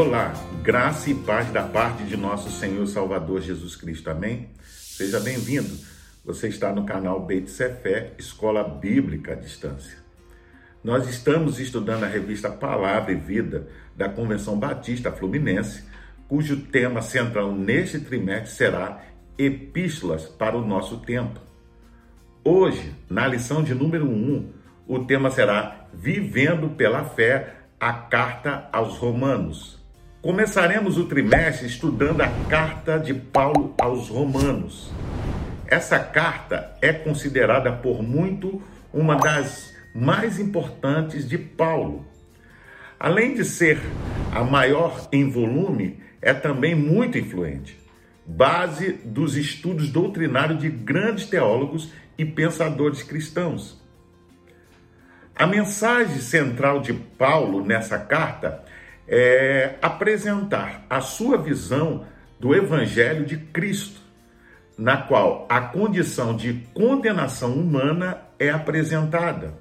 Olá, graça e paz da parte de nosso Senhor Salvador Jesus Cristo. Amém? Seja bem-vindo. Você está no canal Beit Sefé, Escola Bíblica à Distância. Nós estamos estudando a revista Palavra e Vida da Convenção Batista Fluminense, cujo tema central neste trimestre será Epístolas para o nosso tempo. Hoje, na lição de número 1, o tema será Vivendo pela Fé a carta aos Romanos. Começaremos o trimestre estudando a carta de Paulo aos Romanos. Essa carta é considerada por muito uma das mais importantes de Paulo. Além de ser a maior em volume, é também muito influente, base dos estudos doutrinários de grandes teólogos e pensadores cristãos. A mensagem central de Paulo nessa carta é apresentar a sua visão do Evangelho de Cristo, na qual a condição de condenação humana é apresentada.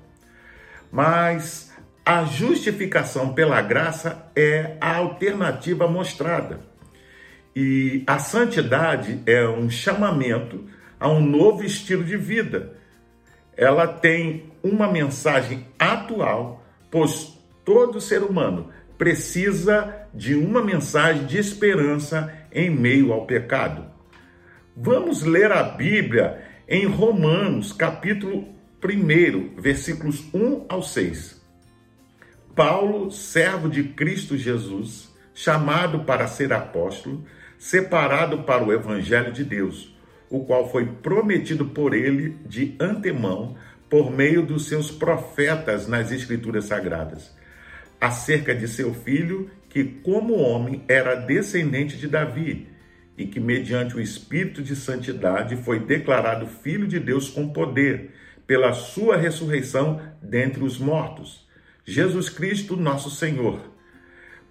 Mas a justificação pela graça é a alternativa mostrada. E a santidade é um chamamento a um novo estilo de vida ela tem uma mensagem atual, pois todo ser humano precisa de uma mensagem de esperança em meio ao pecado. Vamos ler a Bíblia em Romanos, capítulo 1, versículos 1 ao 6. Paulo, servo de Cristo Jesus, chamado para ser apóstolo, separado para o evangelho de Deus o qual foi prometido por ele de antemão por meio dos seus profetas nas Escrituras Sagradas, acerca de seu filho, que, como homem, era descendente de Davi, e que, mediante o Espírito de Santidade, foi declarado Filho de Deus com poder, pela sua ressurreição dentre os mortos. Jesus Cristo, nosso Senhor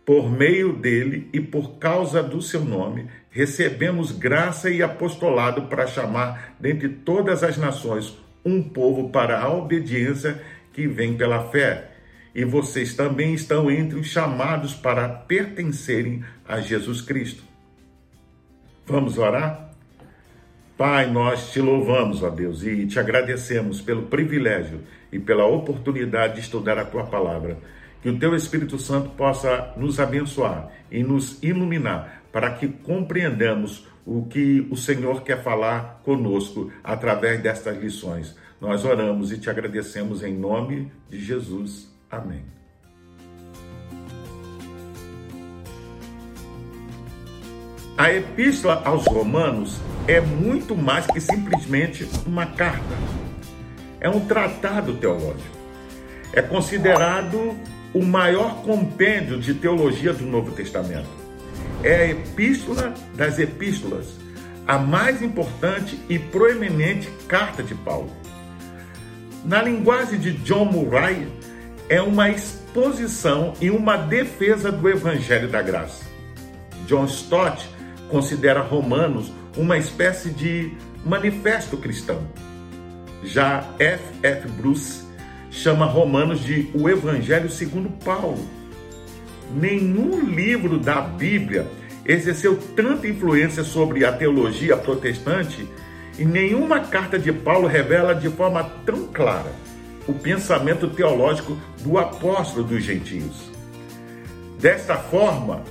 por meio dele e por causa do seu nome, recebemos graça e apostolado para chamar dentre todas as nações um povo para a obediência que vem pela fé. E vocês também estão entre os chamados para pertencerem a Jesus Cristo. Vamos orar? Pai, nós te louvamos, ó Deus, e te agradecemos pelo privilégio e pela oportunidade de estudar a tua palavra. Que o teu Espírito Santo possa nos abençoar e nos iluminar para que compreendamos o que o Senhor quer falar conosco através destas lições. Nós oramos e te agradecemos em nome de Jesus. Amém. A epístola aos Romanos é muito mais que simplesmente uma carta. É um tratado teológico. É considerado o maior compêndio de teologia do Novo Testamento. É a epístola das epístolas, a mais importante e proeminente carta de Paulo. Na linguagem de John Murray, é uma exposição e uma defesa do Evangelho da Graça. John Stott considera Romanos uma espécie de manifesto cristão. Já F. F. Bruce chama Romanos de o Evangelho segundo Paulo. Nenhum livro da Bíblia exerceu tanta influência sobre a teologia protestante e nenhuma carta de Paulo revela de forma tão clara o pensamento teológico do apóstolo dos gentios. Desta forma,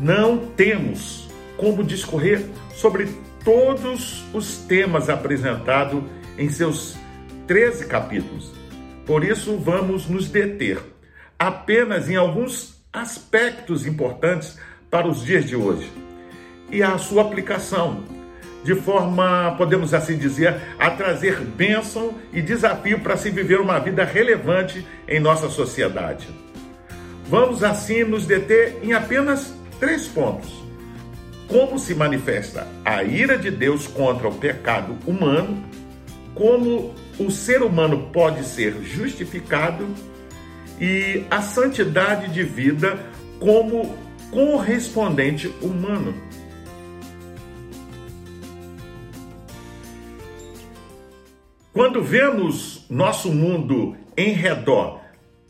não temos como discorrer sobre todos os temas apresentados em seus 13 capítulos. Por isso, vamos nos deter apenas em alguns aspectos importantes para os dias de hoje e a sua aplicação, de forma, podemos assim dizer, a trazer bênção e desafio para se viver uma vida relevante em nossa sociedade. Vamos assim nos deter em apenas três pontos. Como se manifesta a ira de Deus contra o pecado humano, como o ser humano pode ser justificado e a santidade de vida como correspondente humano. Quando vemos nosso mundo em redor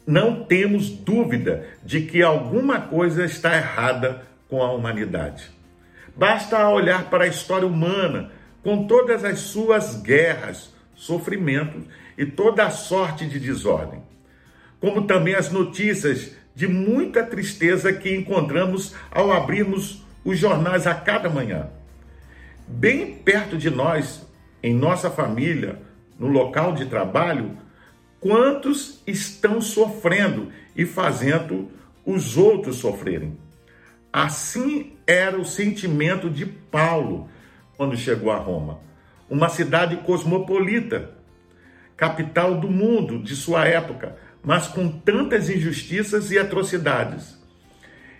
não temos dúvida de que alguma coisa está errada com a humanidade. Basta olhar para a história humana, com todas as suas guerras, sofrimentos e toda a sorte de desordem, como também as notícias de muita tristeza que encontramos ao abrirmos os jornais a cada manhã. Bem perto de nós, em nossa família, no local de trabalho, quantos estão sofrendo e fazendo os outros sofrerem. Assim era o sentimento de Paulo quando chegou a Roma, uma cidade cosmopolita, capital do mundo de sua época, mas com tantas injustiças e atrocidades.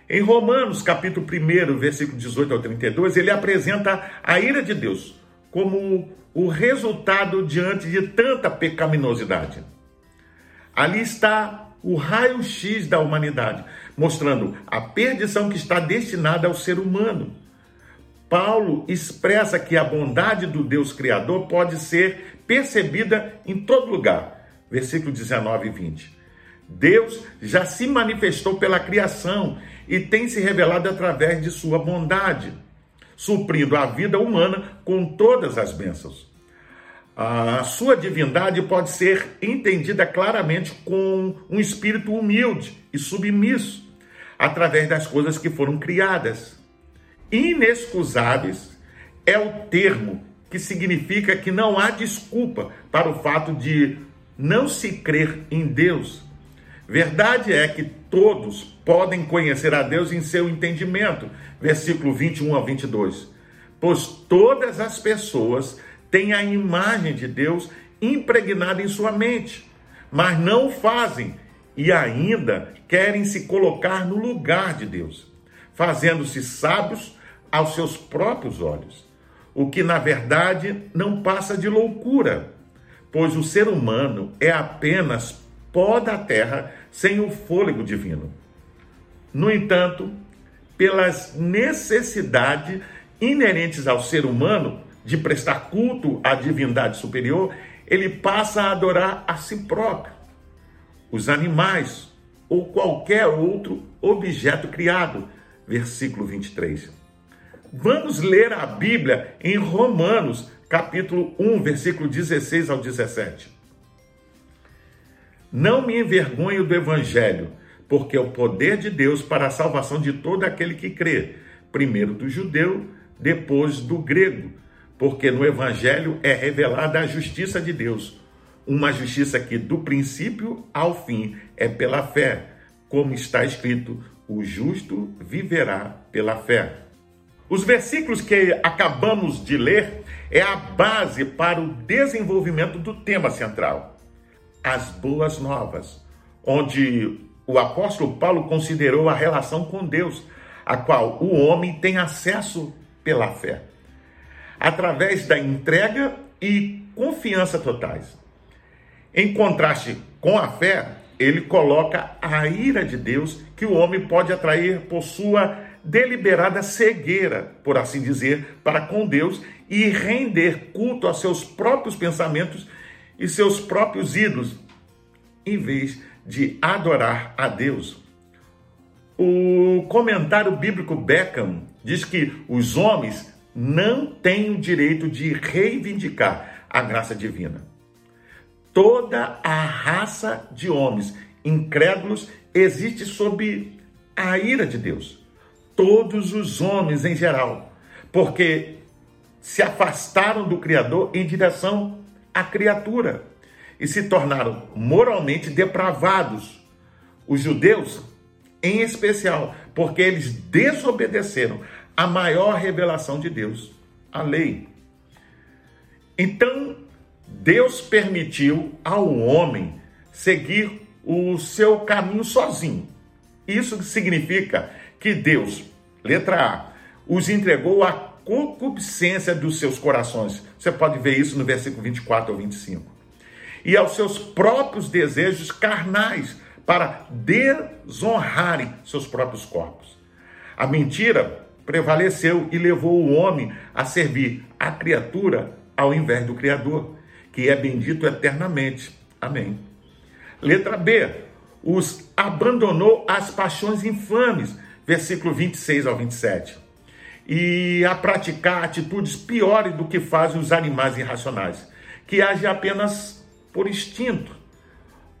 Em Romanos, capítulo 1, versículo 18 ao 32, ele apresenta a ira de Deus como o resultado diante de tanta pecaminosidade. Ali está o raio-x da humanidade, mostrando a perdição que está destinada ao ser humano. Paulo expressa que a bondade do Deus Criador pode ser percebida em todo lugar. Versículo 19 e 20. Deus já se manifestou pela criação e tem se revelado através de sua bondade, suprindo a vida humana com todas as bênçãos. A sua divindade pode ser entendida claramente com um espírito humilde e submisso, através das coisas que foram criadas. Inexcusáveis é o termo que significa que não há desculpa para o fato de não se crer em Deus. Verdade é que todos podem conhecer a Deus em seu entendimento. Versículo 21 a 22. Pois todas as pessoas têm a imagem de Deus impregnada em sua mente, mas não fazem e ainda querem se colocar no lugar de Deus, fazendo-se sábios aos seus próprios olhos, o que na verdade não passa de loucura, pois o ser humano é apenas pó da terra sem o fôlego divino. No entanto, pelas necessidades inerentes ao ser humano, de prestar culto à divindade superior, ele passa a adorar a si próprio, os animais ou qualquer outro objeto criado. Versículo 23. Vamos ler a Bíblia em Romanos, capítulo 1, versículo 16 ao 17. Não me envergonho do evangelho, porque é o poder de Deus para a salvação de todo aquele que crê, primeiro do judeu, depois do grego. Porque no Evangelho é revelada a justiça de Deus, uma justiça que do princípio ao fim é pela fé, como está escrito: o justo viverá pela fé. Os versículos que acabamos de ler é a base para o desenvolvimento do tema central, as boas novas, onde o apóstolo Paulo considerou a relação com Deus, a qual o homem tem acesso pela fé através da entrega e confiança totais. Em contraste com a fé, ele coloca a ira de Deus que o homem pode atrair por sua deliberada cegueira, por assim dizer, para com Deus e render culto a seus próprios pensamentos e seus próprios ídolos, em vez de adorar a Deus. O comentário bíblico Beckham diz que os homens não tem o direito de reivindicar a graça divina. Toda a raça de homens incrédulos existe sob a ira de Deus. Todos os homens em geral, porque se afastaram do Criador em direção à criatura e se tornaram moralmente depravados. Os judeus, em especial, porque eles desobedeceram a maior revelação de Deus, a lei. Então, Deus permitiu ao homem seguir o seu caminho sozinho. Isso significa que Deus, letra A, os entregou à concupiscência dos seus corações. Você pode ver isso no versículo 24 ao 25. E aos seus próprios desejos carnais para desonrarem seus próprios corpos. A mentira prevaleceu e levou o homem a servir a criatura ao invés do Criador, que é bendito eternamente. Amém. Letra B. os abandonou às paixões infames, versículo 26 ao 27, e a praticar atitudes piores do que fazem os animais irracionais, que agem apenas por instinto.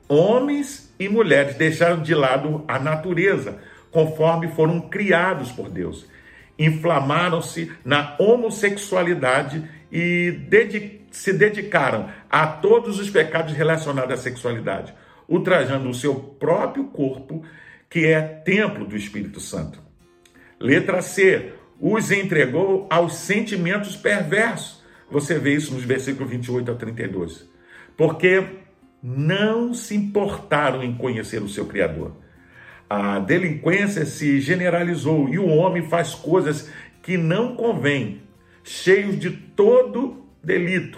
Homens e mulheres deixaram de lado a natureza, conforme foram criados por Deus. Inflamaram-se na homossexualidade e se dedicaram a todos os pecados relacionados à sexualidade, ultrajando o seu próprio corpo, que é templo do Espírito Santo. Letra C. Os entregou aos sentimentos perversos. Você vê isso nos versículos 28 a 32. Porque não se importaram em conhecer o seu Criador. A delinquência se generalizou e o homem faz coisas que não convêm, cheios de todo delito.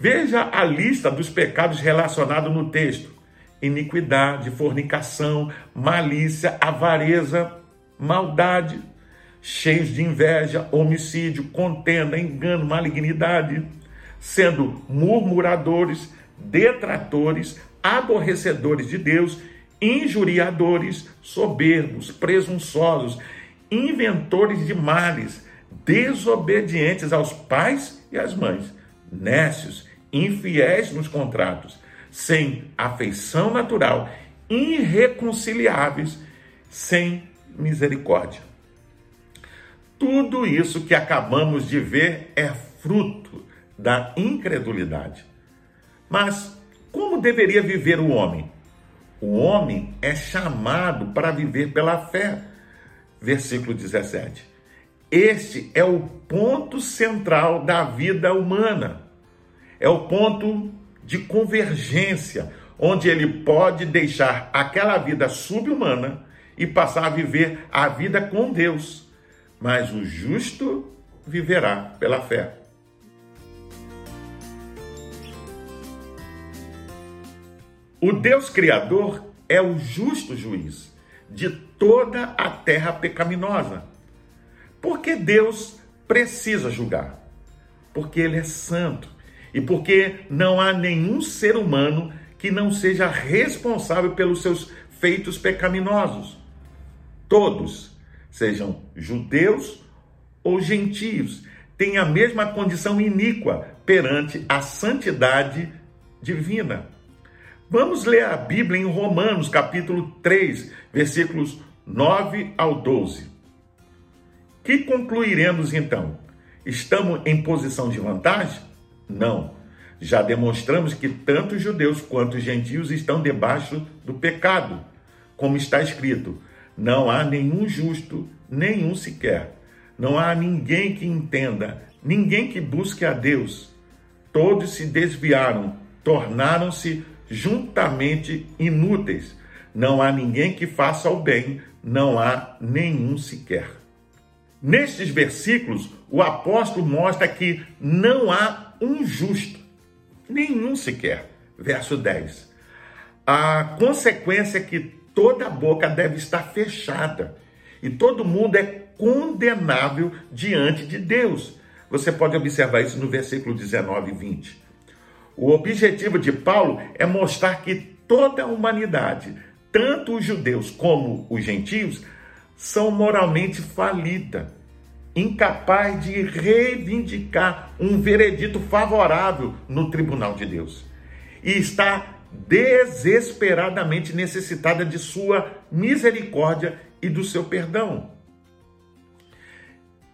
Veja a lista dos pecados relacionados no texto: iniquidade, fornicação, malícia, avareza, maldade, cheios de inveja, homicídio, contenda, engano, malignidade, sendo murmuradores, detratores, aborrecedores de Deus, injuriadores, soberbos, presunçosos, inventores de males, desobedientes aos pais e às mães, nécios, infiéis nos contratos, sem afeição natural, irreconciliáveis, sem misericórdia. Tudo isso que acabamos de ver é fruto da incredulidade. Mas como deveria viver o homem? O homem é chamado para viver pela fé. Versículo 17. Este é o ponto central da vida humana. É o ponto de convergência, onde ele pode deixar aquela vida subhumana e passar a viver a vida com Deus. Mas o justo viverá pela fé. O Deus Criador é o justo juiz de toda a terra pecaminosa. Porque Deus precisa julgar? Porque Ele é santo e porque não há nenhum ser humano que não seja responsável pelos seus feitos pecaminosos. Todos, sejam judeus ou gentios, têm a mesma condição iníqua perante a santidade divina. Vamos ler a Bíblia em Romanos, capítulo 3, versículos 9 ao 12. Que concluiremos então? Estamos em posição de vantagem? Não. Já demonstramos que tanto os judeus quanto os gentios estão debaixo do pecado, como está escrito: não há nenhum justo, nenhum sequer. Não há ninguém que entenda, ninguém que busque a Deus. Todos se desviaram, tornaram-se juntamente inúteis. Não há ninguém que faça o bem, não há nenhum sequer. Nestes versículos, o apóstolo mostra que não há um justo, nenhum sequer. Verso 10. A consequência é que toda boca deve estar fechada e todo mundo é condenável diante de Deus. Você pode observar isso no versículo 19 e 20. O objetivo de Paulo é mostrar que toda a humanidade, tanto os judeus como os gentios, são moralmente falida, incapaz de reivindicar um veredito favorável no tribunal de Deus. E está desesperadamente necessitada de sua misericórdia e do seu perdão.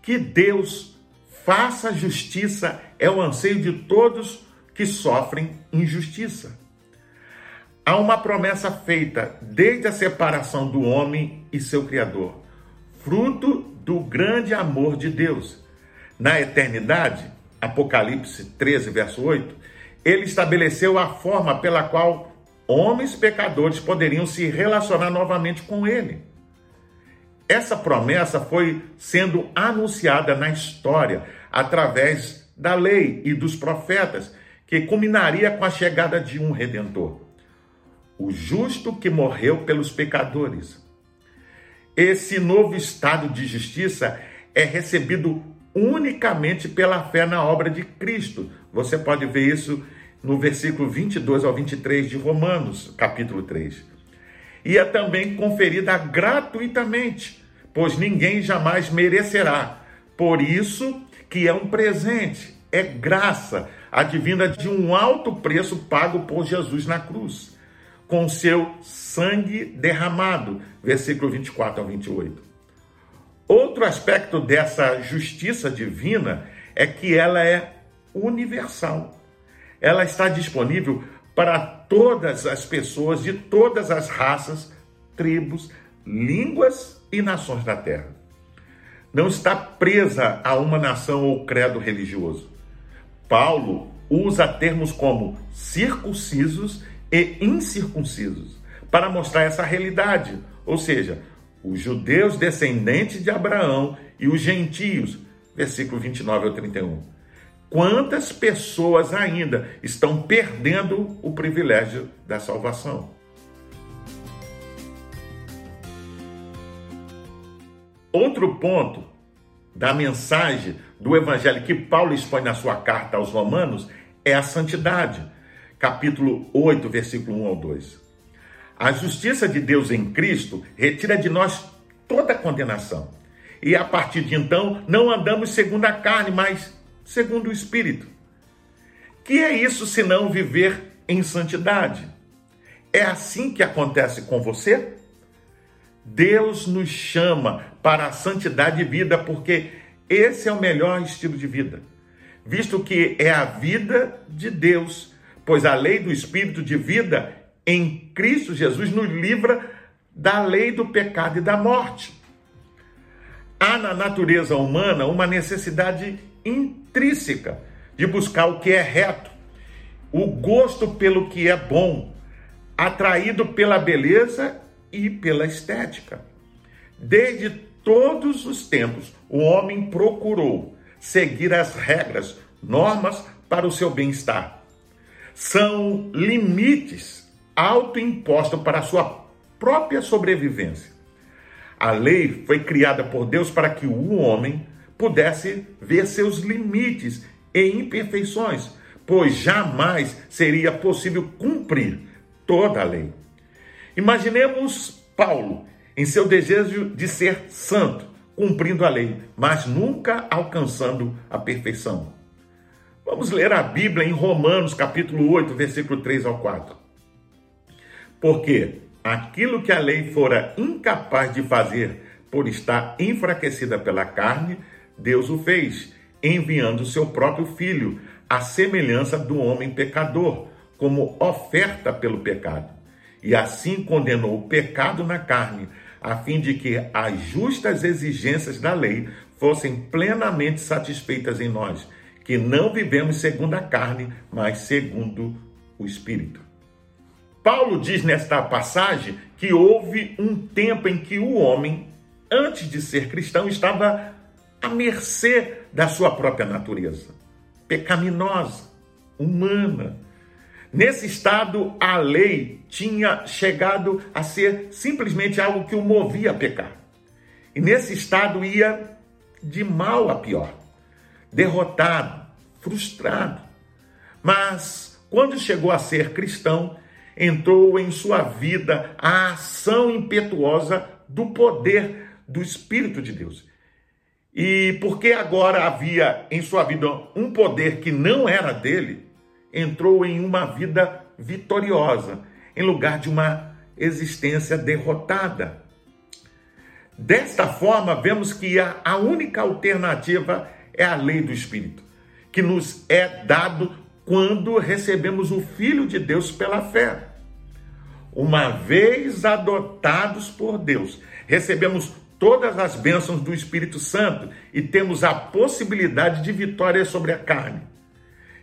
Que Deus faça justiça é o anseio de todos que sofrem injustiça. Há uma promessa feita desde a separação do homem e seu Criador, fruto do grande amor de Deus. Na eternidade, Apocalipse 13, verso 8, ele estabeleceu a forma pela qual homens pecadores poderiam se relacionar novamente com ele. Essa promessa foi sendo anunciada na história através da lei e dos profetas que culminaria com a chegada de um redentor, o justo que morreu pelos pecadores. Esse novo estado de justiça é recebido unicamente pela fé na obra de Cristo. Você pode ver isso no versículo 22 ao 23 de Romanos, capítulo 3. e é também conferida gratuitamente, pois ninguém jamais merecerá. Por isso que é um presente, é graça, advinda de um alto preço pago por Jesus na cruz, com seu sangue derramado. Versículo 24 ao 28. Outro aspecto dessa justiça divina é que ela é universal. Ela está disponível para todas as pessoas de todas as raças, tribos, línguas e nações da terra. Não está presa a uma nação ou credo religioso. Paulo usa termos como circuncisos e incircuncisos para mostrar essa realidade, ou seja, os judeus descendentes de Abraão e os gentios, versículo 29 ao 31. Quantas pessoas ainda estão perdendo o privilégio da salvação? Outro ponto da mensagem do evangelho que Paulo expõe na sua carta aos Romanos é a santidade. Capítulo 8, versículo 1 ao 2. A justiça de Deus em Cristo retira de nós toda condenação. E a partir de então, não andamos segundo a carne, mas segundo o Espírito. Que é isso senão viver em santidade? É assim que acontece com você? Deus nos chama para a santidade de vida porque esse é o melhor estilo de vida, visto que é a vida de Deus, pois a lei do Espírito de vida em Cristo Jesus nos livra da lei do pecado e da morte. Há na natureza humana uma necessidade intrínseca de buscar o que é reto, o gosto pelo que é bom, atraído pela beleza e pela estética. Desde todos os tempos, o homem procurou seguir as regras, normas para o seu bem-estar. São limites autoimpostos para a sua própria sobrevivência. A lei foi criada por Deus para que o homem pudesse ver seus limites e imperfeições, pois jamais seria possível cumprir toda a lei. Imaginemos Paulo em seu desejo de ser santo, cumprindo a lei, mas nunca alcançando a perfeição. Vamos ler a Bíblia em Romanos, capítulo 8, versículo 3 ao 4. Porque aquilo que a lei fora incapaz de fazer por estar enfraquecida pela carne, Deus o fez, enviando seu próprio filho, à semelhança do homem pecador, como oferta pelo pecado. E assim condenou o pecado na carne, a fim de que as justas exigências da lei fossem plenamente satisfeitas em nós, que não vivemos segundo a carne, mas segundo o Espírito. Paulo diz nesta passagem que houve um tempo em que o homem, antes de ser cristão, estava à mercê da sua própria natureza, pecaminosa, humana. Nesse estado, a lei tinha chegado a ser simplesmente algo que o movia a pecar. E nesse estado ia de mal a pior, derrotado, frustrado. Mas quando chegou a ser cristão, entrou em sua vida a ação impetuosa do poder do Espírito de Deus. E porque agora havia em sua vida um poder que não era dele, entrou em uma vida vitoriosa, em lugar de uma existência derrotada. Desta forma, vemos que a, a única alternativa é a lei do Espírito, que nos é dado quando recebemos o Filho de Deus pela fé. Uma vez adotados por Deus, recebemos todas as bênçãos do Espírito Santo e temos a possibilidade de vitória sobre a carne.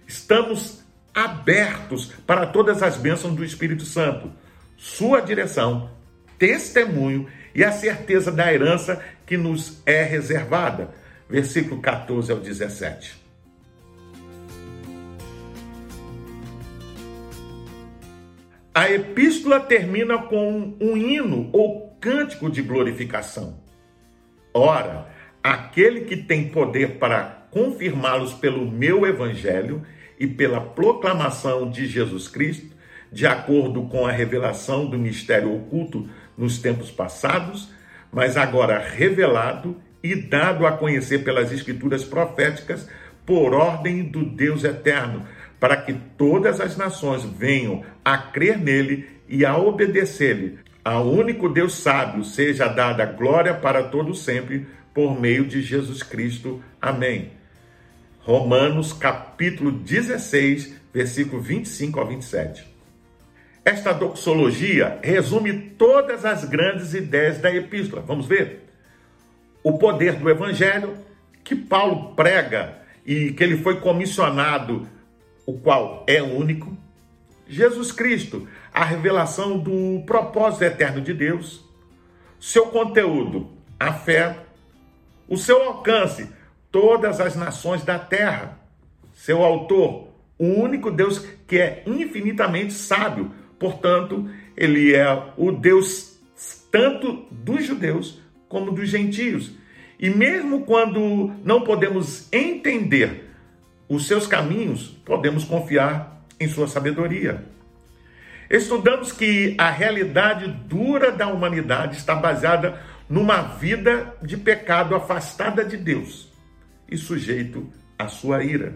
Estamos abertos para todas as bênçãos do Espírito Santo, sua direção, testemunho e a certeza da herança que nos é reservada. Versículo 14 ao 17. A epístola termina com um hino ou cântico de glorificação. Ora, aquele que tem poder para confirmá-los pelo meu evangelho e pela proclamação de Jesus Cristo, de acordo com a revelação do mistério oculto nos tempos passados, mas agora revelado e dado a conhecer pelas escrituras proféticas por ordem do Deus eterno, para que todas as nações venham a crer nele e a obedecer-lhe. Ao único Deus sábio seja dada glória para todo sempre por meio de Jesus Cristo. Amém. Romanos capítulo 16, versículo 25 ao 27. Esta doxologia resume todas as grandes ideias da epístola. Vamos ver? O poder do evangelho que Paulo prega e que ele foi comissionado, o qual é único. Jesus Cristo, a revelação do propósito eterno de Deus. Seu conteúdo, a fé. O seu alcance, todas as nações da terra. Seu autor, o único Deus que é infinitamente sábio. Portanto, ele é o Deus tanto dos judeus como dos gentios. E mesmo quando não podemos entender os seus caminhos, podemos confiar em sua sabedoria. Estudamos que a realidade dura da humanidade está baseada numa vida de pecado afastada de Deus e sujeito à sua ira.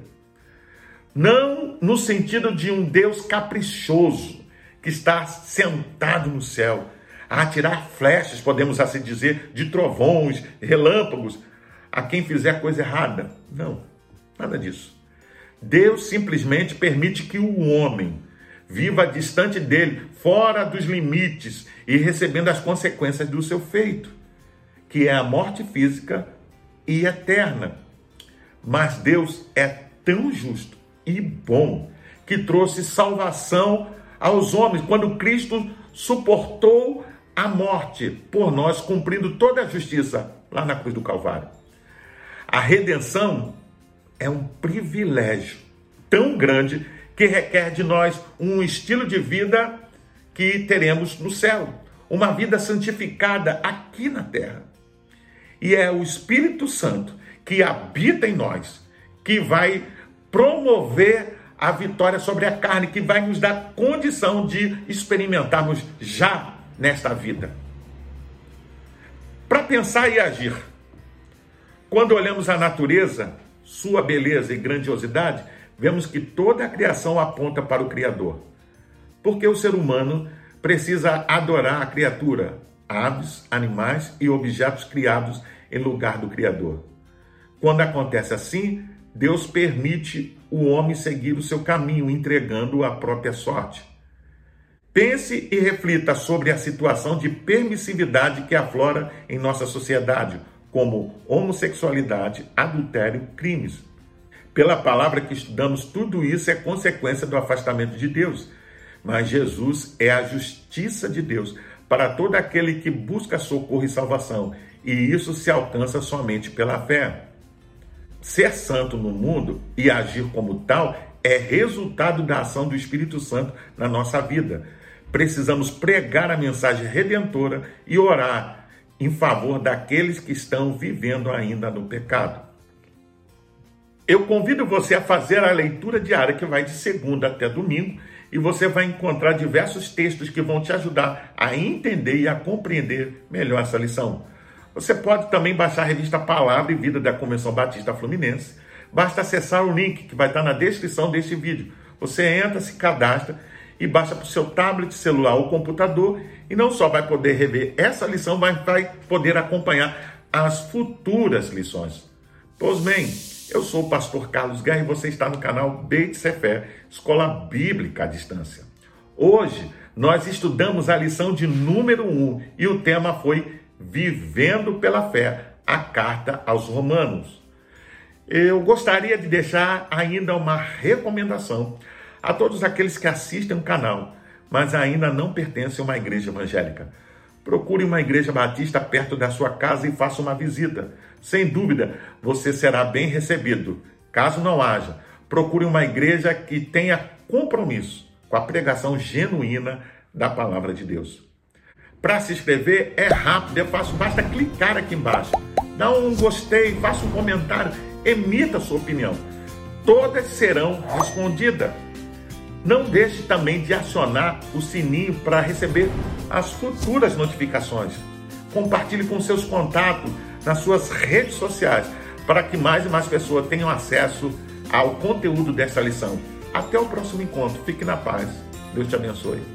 Não no sentido de um Deus caprichoso que está sentado no céu a atirar flechas, podemos assim dizer, de trovões, relâmpagos a quem fizer coisa errada. Não, nada disso. Deus simplesmente permite que o homem viva distante dele, fora dos limites e recebendo as consequências do seu feito, que é a morte física e eterna. Mas Deus é tão justo e bom que trouxe salvação aos homens quando Cristo suportou a morte por nós, cumprindo toda a justiça lá na cruz do Calvário. A redenção é um privilégio tão grande que requer de nós um estilo de vida que teremos no céu, uma vida santificada aqui na terra. E é o Espírito Santo que habita em nós que vai promover a vitória sobre a carne, que vai nos dar condição de experimentarmos já nesta vida. Para pensar e agir. Quando olhamos a natureza, sua beleza e grandiosidade, vemos que toda a criação aponta para o Criador. Porque o ser humano precisa adorar a criatura, aves, animais e objetos criados em lugar do Criador. Quando acontece assim, Deus permite o homem seguir o seu caminho, entregando a própria sorte. Pense e reflita sobre a situação de permissividade que aflora em nossa sociedade, como homossexualidade, adultério, crimes. Pela palavra que estudamos, tudo isso é consequência do afastamento de Deus. Mas Jesus é a justiça de Deus para todo aquele que busca socorro e salvação, e isso se alcança somente pela fé. Ser santo no mundo e agir como tal é resultado da ação do Espírito Santo na nossa vida. Precisamos pregar a mensagem redentora e orar em favor daqueles que estão vivendo ainda no pecado. Eu convido você a fazer a leitura diária que vai de segunda até domingo e você vai encontrar diversos textos que vão te ajudar a entender e a compreender melhor essa lição. Você pode também baixar a revista Palavra e Vida da Convenção Batista Fluminense. Basta acessar o link que vai estar na descrição deste vídeo. Você entra, se cadastra e baixa para o seu tablet, celular ou computador e não só vai poder rever essa lição, mas vai poder acompanhar as futuras lições. Pois bem, eu sou o pastor Carlos Guerra e você está no canal Beit Sefer, Escola Bíblica à Distância. Hoje nós estudamos a lição de número 1 um, e o tema foi Vivendo pela Fé, a carta aos Romanos. Eu gostaria de deixar ainda uma recomendação a todos aqueles que assistem o canal, mas ainda não pertencem a uma igreja evangélica. Procure uma igreja batista perto da sua casa e faça uma visita. Sem dúvida, você será bem recebido. Caso não haja, procure uma igreja que tenha compromisso com a pregação genuína da palavra de Deus. Para se inscrever é rápido, é fácil, basta clicar aqui embaixo. Dá um gostei, faça um comentário, emita sua opinião. Todas serão respondidas. Não deixe também de acionar o sininho para receber as futuras notificações. Compartilhe com seus contatos nas suas redes sociais para que mais e mais pessoas tenham acesso ao conteúdo desta lição. Até o próximo encontro. Fique na paz. Deus te abençoe.